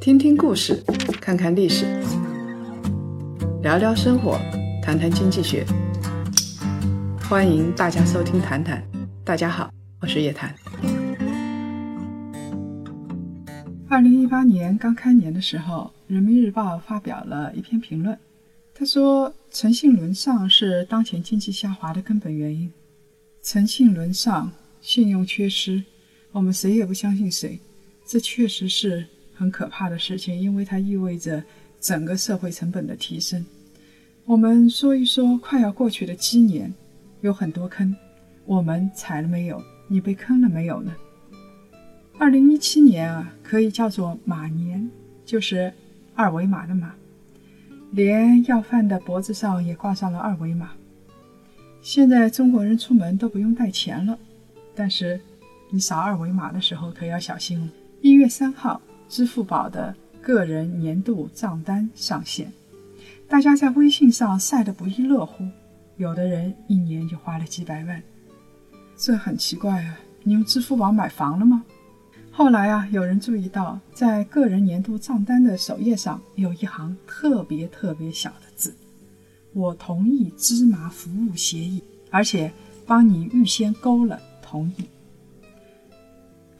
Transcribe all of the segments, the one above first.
听听故事，看看历史，聊聊生活，谈谈经济学。欢迎大家收听《谈谈》，大家好，我是叶檀。二零一八年刚开年的时候，《人民日报》发表了一篇评论，他说：“诚信沦丧是当前经济下滑的根本原因。诚信沦丧，信用缺失，我们谁也不相信谁，这确实是很可怕的事情，因为它意味着整个社会成本的提升。我们说一说快要过去的鸡年，有很多坑，我们踩了没有？你被坑了没有呢？”二零一七年啊，可以叫做马年，就是二维码的码，连要饭的脖子上也挂上了二维码。现在中国人出门都不用带钱了，但是你扫二维码的时候可要小心了。一月三号，支付宝的个人年度账单上线，大家在微信上晒得不亦乐乎，有的人一年就花了几百万，这很奇怪啊！你用支付宝买房了吗？后来啊，有人注意到，在个人年度账单的首页上有一行特别特别小的字：“我同意芝麻服务协议，而且帮你预先勾了同意。”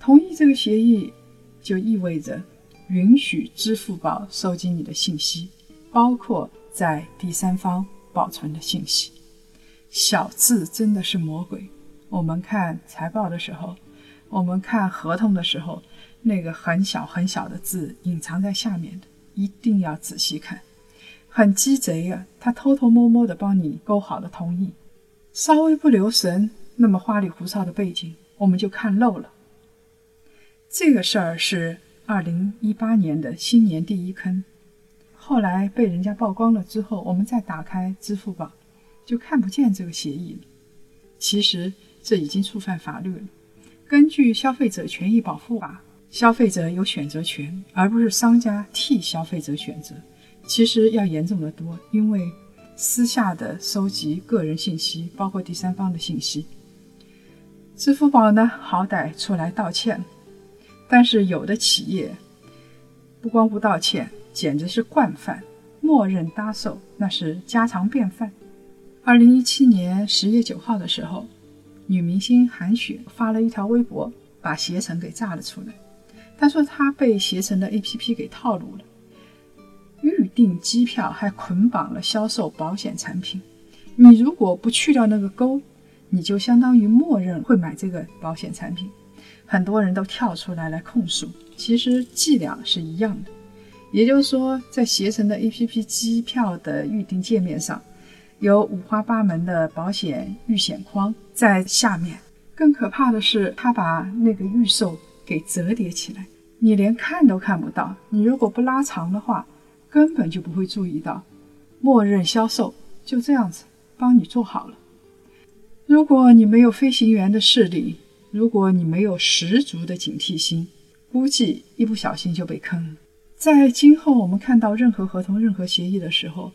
同意这个协议，就意味着允许支付宝收集你的信息，包括在第三方保存的信息。小字真的是魔鬼。我们看财报的时候。我们看合同的时候，那个很小很小的字隐藏在下面的，一定要仔细看。很鸡贼啊，他偷偷摸摸的帮你勾好了同意，稍微不留神，那么花里胡哨的背景我们就看漏了。这个事儿是二零一八年的新年第一坑，后来被人家曝光了之后，我们再打开支付宝，就看不见这个协议了。其实这已经触犯法律了。根据《消费者权益保护法》，消费者有选择权，而不是商家替消费者选择。其实要严重的多，因为私下的收集个人信息，包括第三方的信息。支付宝呢，好歹出来道歉，但是有的企业不光不道歉，简直是惯犯，默认搭售，那是家常便饭。二零一七年十月九号的时候。女明星韩雪发了一条微博，把携程给炸了出来。她说她被携程的 APP 给套路了，预订机票还捆绑了销售保险产品。你如果不去掉那个勾，你就相当于默认会买这个保险产品。很多人都跳出来来控诉，其实伎俩是一样的。也就是说，在携程的 APP 机票的预订界面上。有五花八门的保险预险框在下面，更可怕的是，他把那个预售给折叠起来，你连看都看不到。你如果不拉长的话，根本就不会注意到。默认销售就这样子帮你做好了。如果你没有飞行员的视力，如果你没有十足的警惕心，估计一不小心就被坑了。在今后我们看到任何合同、任何协议的时候，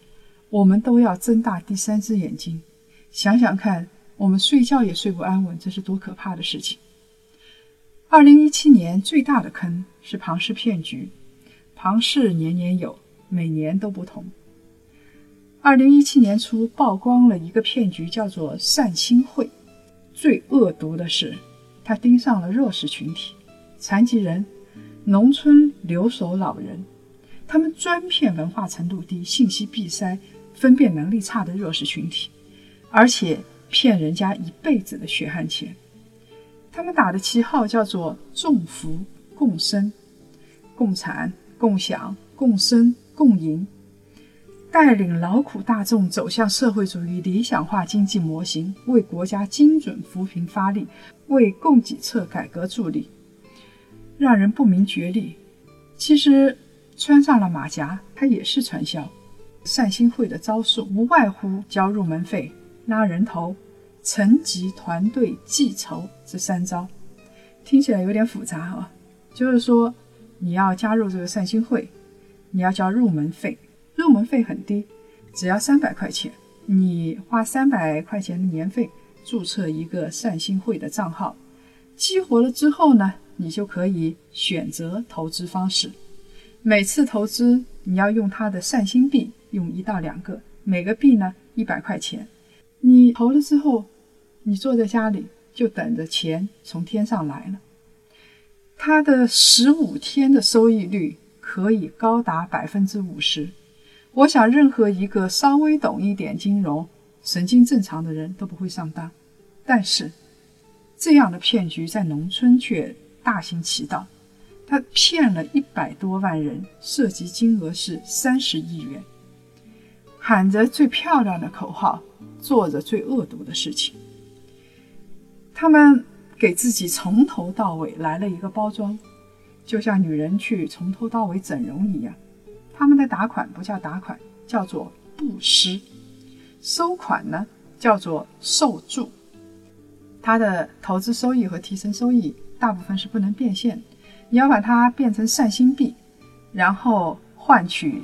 我们都要睁大第三只眼睛，想想看，我们睡觉也睡不安稳，这是多可怕的事情！二零一七年最大的坑是庞氏骗局，庞氏年年有，每年都不同。二零一七年初曝光了一个骗局，叫做善心会。最恶毒的是，他盯上了弱势群体，残疾人、农村留守老人，他们专骗文化程度低、信息闭塞。分辨能力差的弱势群体，而且骗人家一辈子的血汗钱。他们打的旗号叫做“众福共生”，共产、共享、共生、共赢，带领劳苦大众走向社会主义理想化经济模型，为国家精准扶贫发力，为供给侧改革助力，让人不明觉厉。其实穿上了马甲，它也是传销。善心会的招数无外乎交入门费、拉人头、层级团队计酬这三招，听起来有点复杂啊。就是说，你要加入这个善心会，你要交入门费，入门费很低，只要三百块钱，你花三百块钱的年费注册一个善心会的账号，激活了之后呢，你就可以选择投资方式。每次投资你要用它的善心币，用一到两个，每个币呢一百块钱。你投了之后，你坐在家里就等着钱从天上来了。它的十五天的收益率可以高达百分之五十。我想，任何一个稍微懂一点金融、神经正常的人都不会上当。但是，这样的骗局在农村却大行其道。他骗了一百多万人，涉及金额是三十亿元，喊着最漂亮的口号，做着最恶毒的事情。他们给自己从头到尾来了一个包装，就像女人去从头到尾整容一样。他们的打款不叫打款，叫做布施；收款呢，叫做受助。他的投资收益和提成收益大部分是不能变现。你要把它变成善心币，然后换取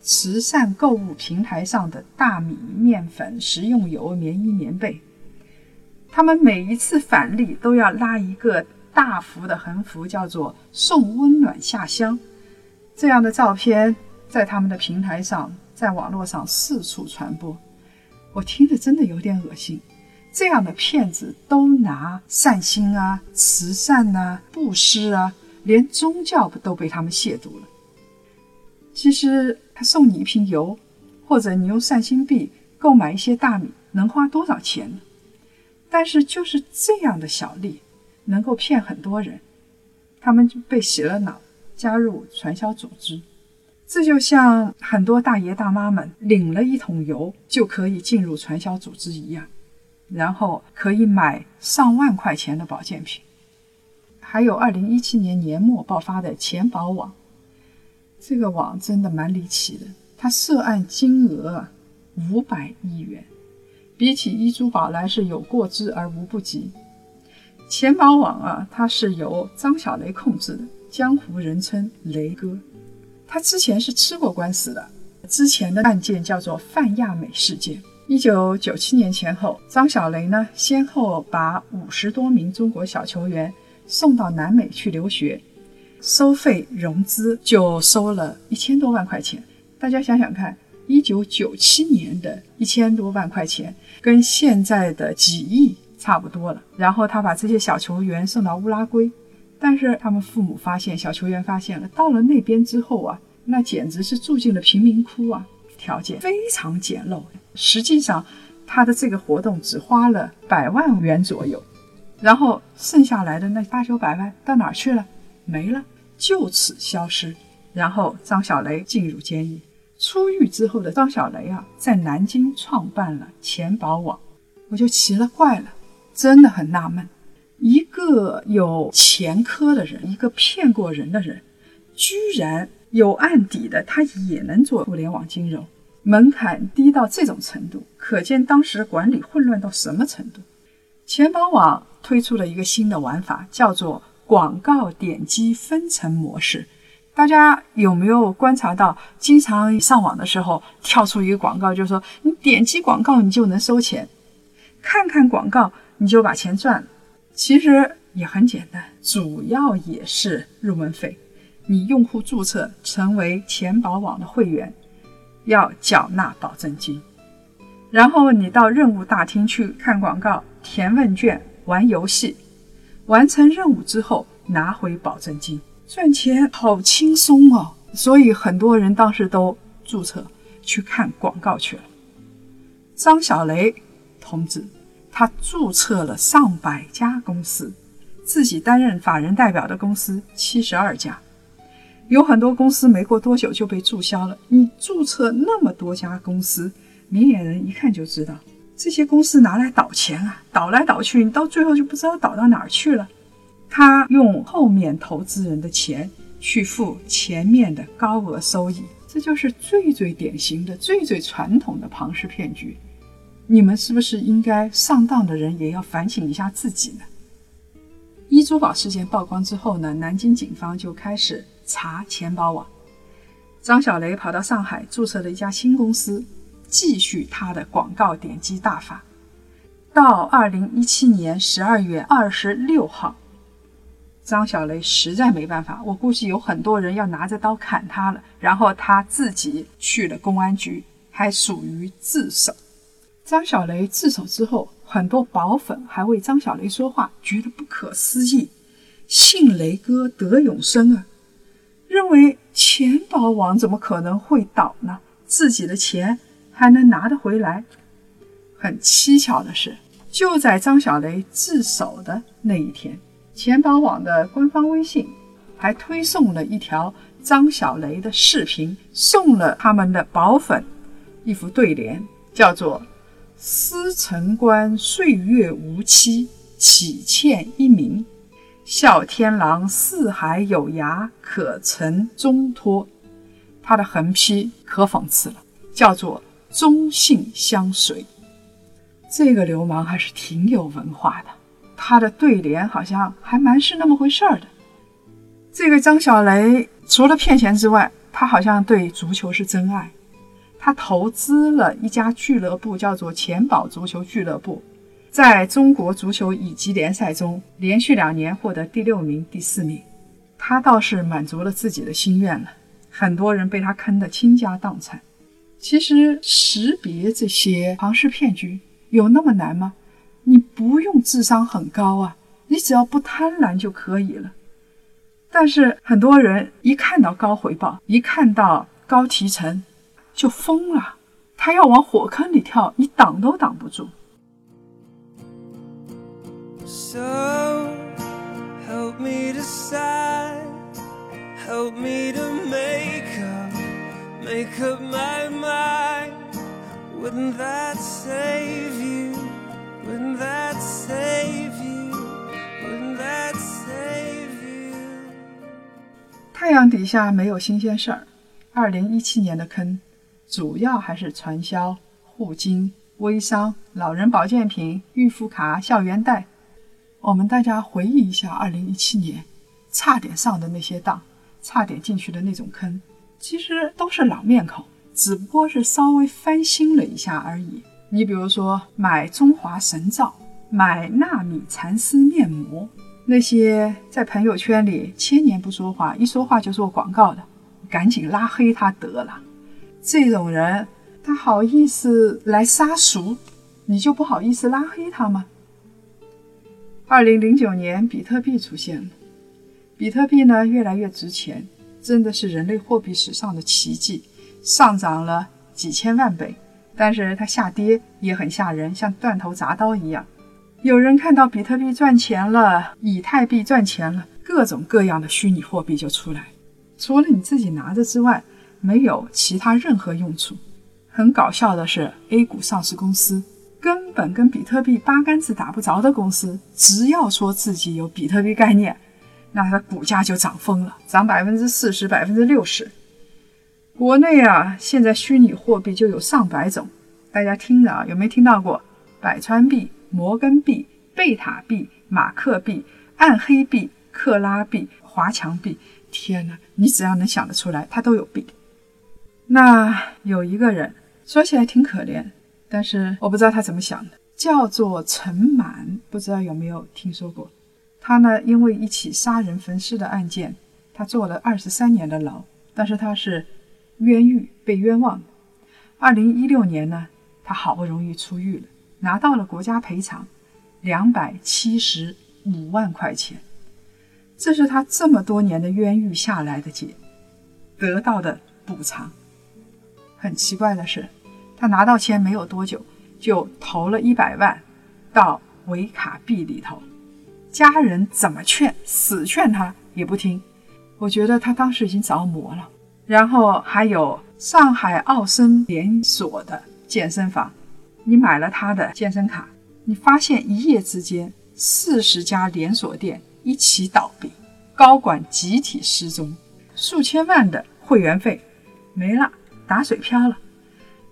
慈善购物平台上的大米、面粉、食用油、棉衣、棉被。他们每一次返利都要拉一个大幅的横幅，叫做“送温暖下乡”。这样的照片在他们的平台上，在网络上四处传播。我听着真的有点恶心。这样的骗子都拿善心啊、慈善啊、布施啊。连宗教都被他们亵渎了。其实他送你一瓶油，或者你用善心币购买一些大米，能花多少钱呢？但是就是这样的小利，能够骗很多人，他们就被洗了脑，加入传销组织。这就像很多大爷大妈们领了一桶油就可以进入传销组织一样，然后可以买上万块钱的保健品。还有二零一七年年末爆发的钱宝网，这个网真的蛮离奇的，它涉案金额五百亿元，比起一珠宝来是有过之而无不及。钱宝网啊，它是由张小雷控制的，江湖人称雷哥。他之前是吃过官司的，之前的案件叫做范亚美事件。一九九七年前后，张小雷呢先后把五十多名中国小球员。送到南美去留学，收费融资就收了一千多万块钱。大家想想看，一九九七年的一千多万块钱，跟现在的几亿差不多了。然后他把这些小球员送到乌拉圭，但是他们父母发现，小球员发现了，到了那边之后啊，那简直是住进了贫民窟啊，条件非常简陋。实际上，他的这个活动只花了百万元左右。然后剩下来的那八九百万到哪儿去了？没了，就此消失。然后张小雷进入监狱，出狱之后的张小雷啊，在南京创办了钱宝网。我就奇了怪了，真的很纳闷：个有前科的人，一个骗过人的人，居然有案底的，他也能做互联网金融，门槛低到这种程度，可见当时管理混乱到什么程度。钱宝网。推出了一个新的玩法，叫做广告点击分成模式。大家有没有观察到，经常上网的时候跳出一个广告，就是说你点击广告你就能收钱，看看广告你就把钱赚了。其实也很简单，主要也是入门费。你用户注册成为钱宝网的会员，要缴纳保证金，然后你到任务大厅去看广告、填问卷。玩游戏，完成任务之后拿回保证金，赚钱好轻松哦！所以很多人当时都注册去看广告去了。张小雷同志，他注册了上百家公司，自己担任法人代表的公司七十二家，有很多公司没过多久就被注销了。你注册那么多家公司，明眼人一看就知道。这些公司拿来倒钱啊，倒来倒去，你到最后就不知道倒到哪儿去了。他用后面投资人的钱去付前面的高额收益，这就是最最典型的、最最传统的庞氏骗局。你们是不是应该上当的人也要反省一下自己呢？一珠宝事件曝光之后呢，南京警方就开始查钱包网。张小雷跑到上海注册了一家新公司。继续他的广告点击大法，到二零一七年十二月二十六号，张小雷实在没办法，我估计有很多人要拿着刀砍他了，然后他自己去了公安局，还属于自首。张小雷自首之后，很多保粉还为张小雷说话，觉得不可思议。信雷哥得永生啊，认为钱宝网怎么可能会倒呢？自己的钱还能拿得回来？很蹊跷的是，就在张小雷自首的那一天，钱宝网的官方微信还推送了一条张小雷的视频，送了他们的保粉一副对联，叫做“司城关岁月无期，岂欠一名。”笑天狼四海有涯，可曾中托？他的横批可讽刺了，叫做“忠信相随”。这个流氓还是挺有文化的，他的对联好像还蛮是那么回事儿的。这个张小雷除了骗钱之外，他好像对足球是真爱。他投资了一家俱乐部，叫做钱宝足球俱乐部。在中国足球乙级联赛中，连续两年获得第六名、第四名，他倒是满足了自己的心愿了。很多人被他坑得倾家荡产。其实识别这些庞氏骗局有那么难吗？你不用智商很高啊，你只要不贪婪就可以了。但是很多人一看到高回报，一看到高提成，就疯了。他要往火坑里跳，你挡都挡不住。So help me decide, help me to make up, make up my mind. Wouldn't that save you? Wouldn't that save you? Wouldn't that save you? 太阳底下没有新鲜事儿。二零一七年的坑，主要还是传销、互金、微商、老人保健品、预付卡、校园贷。我们大家回忆一下，二零一七年差点上的那些当，差点进去的那种坑，其实都是老面孔，只不过是稍微翻新了一下而已。你比如说买中华神皂、买纳米蚕丝面膜，那些在朋友圈里千年不说话，一说话就做广告的，赶紧拉黑他得了。这种人，他好意思来杀熟，你就不好意思拉黑他吗？二零零九年，比特币出现了。比特币呢，越来越值钱，真的是人类货币史上的奇迹，上涨了几千万倍。但是它下跌也很吓人，像断头铡刀一样。有人看到比特币赚钱了，以太币赚钱了，各种各样的虚拟货币就出来，除了你自己拿着之外，没有其他任何用处。很搞笑的是，A 股上市公司。根本跟比特币八竿子打不着的公司，只要说自己有比特币概念，那它的股价就涨疯了，涨百分之四十、百分之六十。国内啊，现在虚拟货币就有上百种，大家听着啊，有没有听到过？百川币、摩根币、贝塔币、马克币、暗黑币、克拉币、华强币。天哪，你只要能想得出来，它都有币。那有一个人说起来挺可怜。但是我不知道他怎么想的，叫做陈满，不知道有没有听说过？他呢，因为一起杀人焚尸的案件，他坐了二十三年的牢，但是他是冤狱，被冤枉的。二零一六年呢，他好不容易出狱了，拿到了国家赔偿两百七十五万块钱，这是他这么多年的冤狱下来的结，得到的补偿。很奇怪的是。他拿到钱没有多久，就投了一百万到维卡币里头，家人怎么劝，死劝他也不听。我觉得他当时已经着魔了。然后还有上海奥森连锁的健身房，你买了他的健身卡，你发现一夜之间四十家连锁店一起倒闭，高管集体失踪，数千万的会员费没了，打水漂了。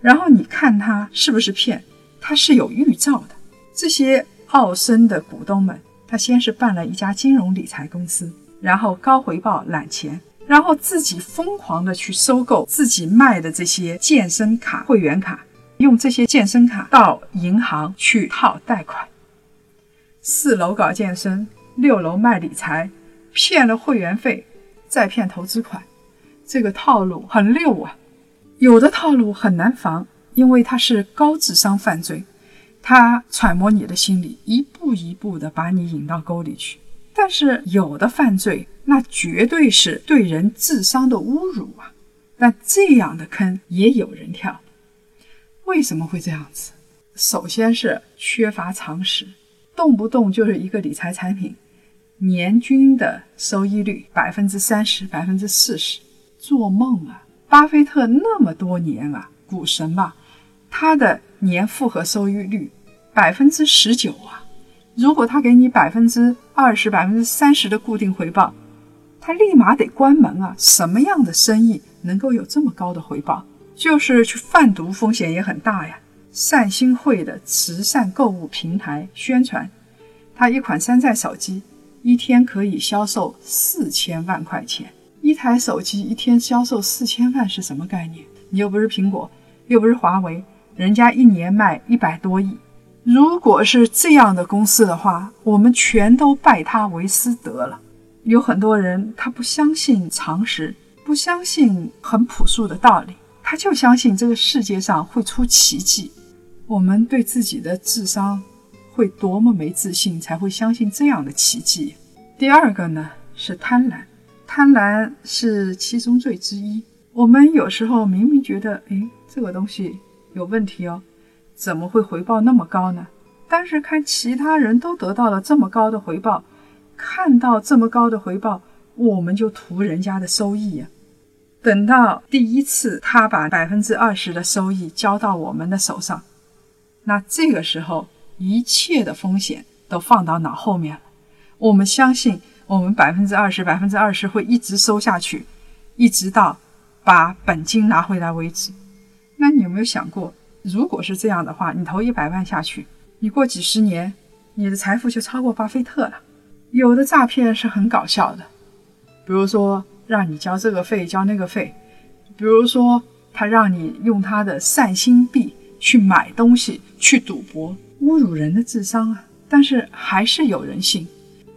然后你看他是不是骗？他是有预兆的。这些奥森的股东们，他先是办了一家金融理财公司，然后高回报揽钱，然后自己疯狂的去收购自己卖的这些健身卡、会员卡，用这些健身卡到银行去套贷款。四楼搞健身，六楼卖理财，骗了会员费，再骗投资款，这个套路很溜啊。有的套路很难防，因为它是高智商犯罪，他揣摩你的心理，一步一步的把你引到沟里去。但是有的犯罪，那绝对是对人智商的侮辱啊！但这样的坑也有人跳，为什么会这样子？首先是缺乏常识，动不动就是一个理财产品，年均的收益率百分之三十、百分之四十，做梦啊！巴菲特那么多年啊，股神吧，他的年复合收益率百分之十九啊！如果他给你百分之二十、百分之三十的固定回报，他立马得关门啊！什么样的生意能够有这么高的回报？就是去贩毒，风险也很大呀。善心会的慈善购物平台宣传，他一款山寨手机一天可以销售四千万块钱。一台手机一天销售四千万是什么概念？你又不是苹果，又不是华为，人家一年卖一百多亿。如果是这样的公司的话，我们全都拜他为师得了。有很多人他不相信常识，不相信很朴素的道理，他就相信这个世界上会出奇迹。我们对自己的智商会多么没自信，才会相信这样的奇迹？第二个呢是贪婪，贪婪是七宗罪之一。我们有时候明明觉得，哎，这个东西有问题哦。怎么会回报那么高呢？但是看其他人都得到了这么高的回报，看到这么高的回报，我们就图人家的收益呀。等到第一次他把百分之二十的收益交到我们的手上，那这个时候一切的风险都放到脑后面了。我们相信我们百分之二十、百分之二十会一直收下去，一直到把本金拿回来为止。那你有没有想过？如果是这样的话，你投一百万下去，你过几十年，你的财富就超过巴菲特了。有的诈骗是很搞笑的，比如说让你交这个费交那个费，比如说他让你用他的善心币去买东西去赌博，侮辱人的智商啊！但是还是有人信。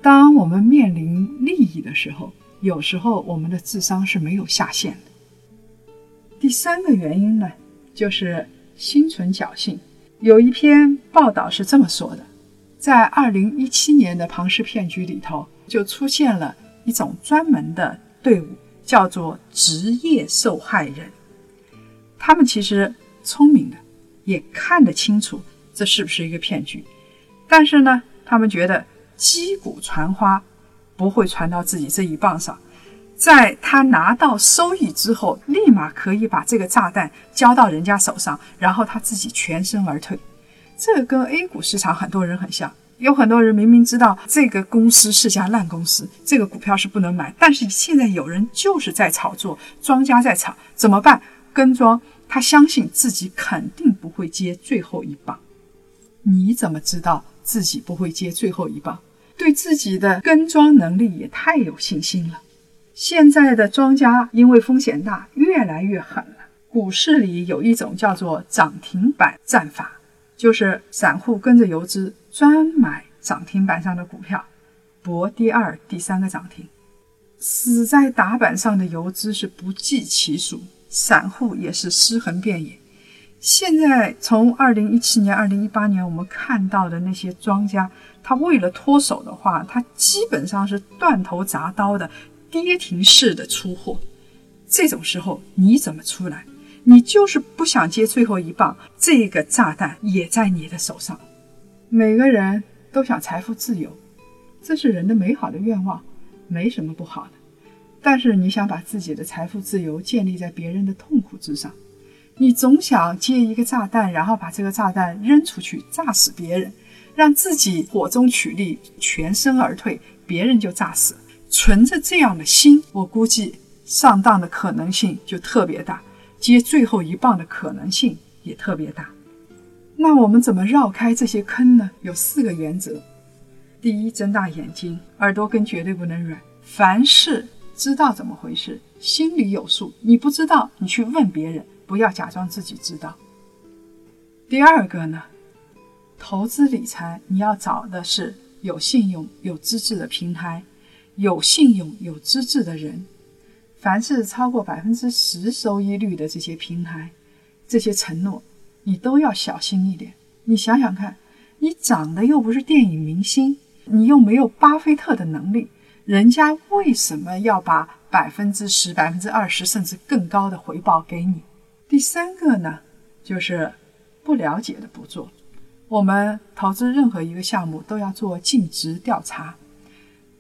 当我们面临利益的时候，有时候我们的智商是没有下限的。第三个原因呢，就是。心存侥幸，有一篇报道是这么说的：在二零一七年的庞氏骗局里头，就出现了一种专门的队伍，叫做职业受害人。他们其实聪明的，也看得清楚这是不是一个骗局，但是呢，他们觉得击鼓传花不会传到自己这一棒上。在他拿到收益之后，立马可以把这个炸弹交到人家手上，然后他自己全身而退。这跟 A 股市场很多人很像，有很多人明明知道这个公司是家烂公司，这个股票是不能买，但是现在有人就是在炒作，庄家在炒，怎么办？跟庄，他相信自己肯定不会接最后一棒。你怎么知道自己不会接最后一棒？对自己的跟庄能力也太有信心了。现在的庄家因为风险大，越来越狠了。股市里有一种叫做涨停板战法，就是散户跟着游资专买涨停板上的股票，博第二、第三个涨停。死在打板上的游资是不计其数，散户也是尸横遍野。现在从二零一七年、二零一八年我们看到的那些庄家，他为了脱手的话，他基本上是断头铡刀的。跌停式的出货，这种时候你怎么出来？你就是不想接最后一棒，这个炸弹也在你的手上。每个人都想财富自由，这是人的美好的愿望，没什么不好的。但是你想把自己的财富自由建立在别人的痛苦之上，你总想接一个炸弹，然后把这个炸弹扔出去，炸死别人，让自己火中取栗，全身而退，别人就炸死。存着这样的心，我估计上当的可能性就特别大，接最后一棒的可能性也特别大。那我们怎么绕开这些坑呢？有四个原则：第一，睁大眼睛，耳朵根绝对不能软，凡事知道怎么回事，心里有数。你不知道，你去问别人，不要假装自己知道。第二个呢，投资理财你要找的是有信用、有资质的平台。有信用、有资质的人，凡是超过百分之十收益率的这些平台，这些承诺，你都要小心一点。你想想看，你长得又不是电影明星，你又没有巴菲特的能力，人家为什么要把百分之十、百分之二十甚至更高的回报给你？第三个呢，就是不了解的不做。我们投资任何一个项目都要做尽职调查。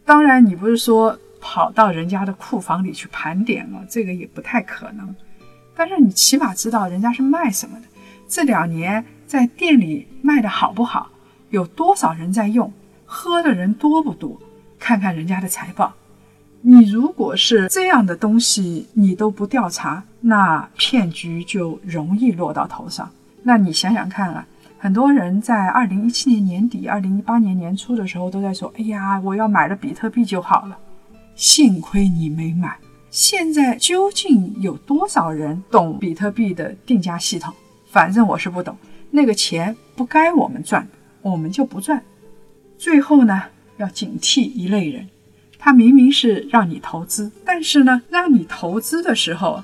当然，你不是说跑到人家的库房里去盘点了，这个也不太可能。但是你起码知道人家是卖什么的，这两年在店里卖的好不好，有多少人在用，喝的人多不多，看看人家的财报。你如果是这样的东西，你都不调查，那骗局就容易落到头上。那你想想看啊。很多人在二零一七年年底、二零一八年年初的时候都在说：“哎呀，我要买了比特币就好了。”幸亏你没买。现在究竟有多少人懂比特币的定价系统？反正我是不懂。那个钱不该我们赚，我们就不赚。最后呢，要警惕一类人，他明明是让你投资，但是呢，让你投资的时候，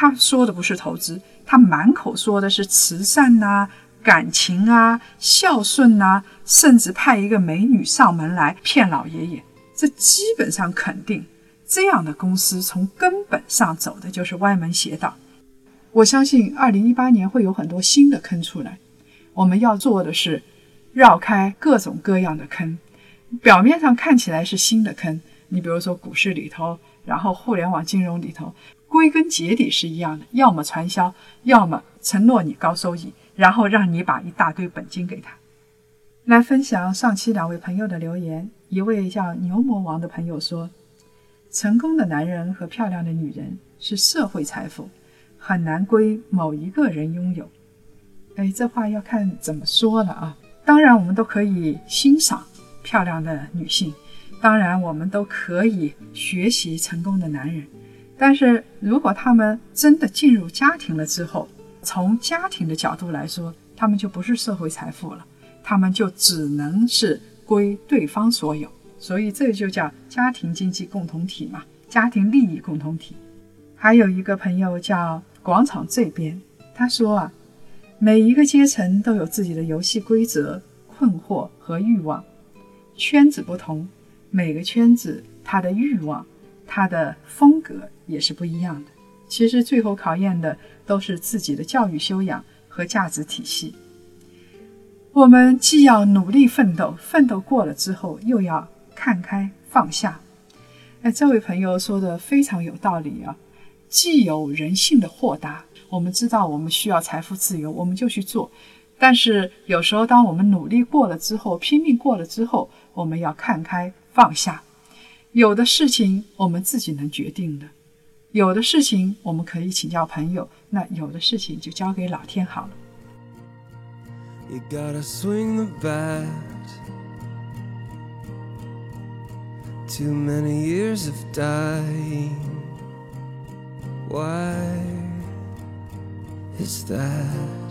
他说的不是投资，他满口说的是慈善呐。感情啊，孝顺呐，甚至派一个美女上门来骗老爷爷，这基本上肯定，这样的公司从根本上走的就是歪门邪道。我相信二零一八年会有很多新的坑出来，我们要做的是绕开各种各样的坑。表面上看起来是新的坑，你比如说股市里头，然后互联网金融里头，归根结底是一样的，要么传销，要么承诺你高收益。然后让你把一大堆本金给他，来分享上期两位朋友的留言。一位叫牛魔王的朋友说：“成功的男人和漂亮的女人是社会财富，很难归某一个人拥有。”哎，这话要看怎么说了啊。当然，我们都可以欣赏漂亮的女性，当然我们都可以学习成功的男人。但是如果他们真的进入家庭了之后，从家庭的角度来说，他们就不是社会财富了，他们就只能是归对方所有。所以这就叫家庭经济共同体嘛，家庭利益共同体。还有一个朋友叫广场这边，他说啊，每一个阶层都有自己的游戏规则、困惑和欲望，圈子不同，每个圈子它的欲望、它的风格也是不一样的。其实最后考验的都是自己的教育修养和价值体系。我们既要努力奋斗，奋斗过了之后，又要看开放下。哎，这位朋友说的非常有道理啊！既有人性的豁达，我们知道我们需要财富自由，我们就去做。但是有时候，当我们努力过了之后，拼命过了之后，我们要看开放下。有的事情我们自己能决定的。有的事情我们可以请教朋友，那有的事情就交给老天好了。You gotta swing the bat. Too many years of dying. Why is that?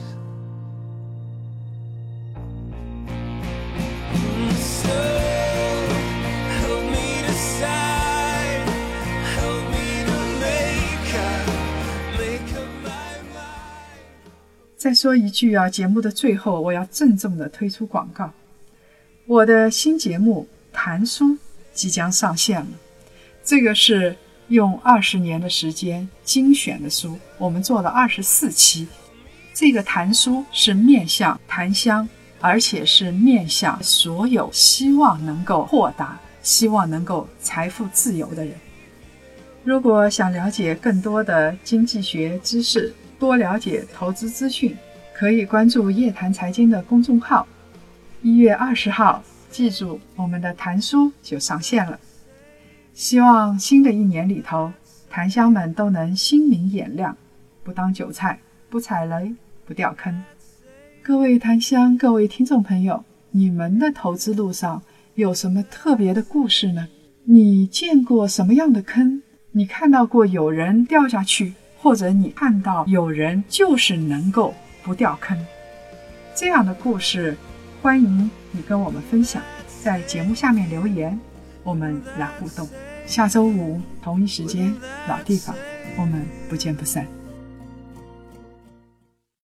再说一句啊，节目的最后，我要郑重的推出广告，我的新节目《谈书》即将上线了。这个是用二十年的时间精选的书，我们做了二十四期。这个谈书是面向檀香，而且是面向所有希望能够豁达、希望能够财富自由的人。如果想了解更多的经济学知识，多了解投资资讯，可以关注夜谈财经的公众号。一月二十号，记住我们的谈书就上线了。希望新的一年里头，檀香们都能心明眼亮，不当韭菜，不踩雷，不掉坑。各位檀香，各位听众朋友，你们的投资路上有什么特别的故事呢？你见过什么样的坑？你看到过有人掉下去，或者你看到有人就是能够不掉坑，这样的故事，欢迎你跟我们分享，在节目下面留言，我们来互动。下周五同一时间老地方，我们不见不散。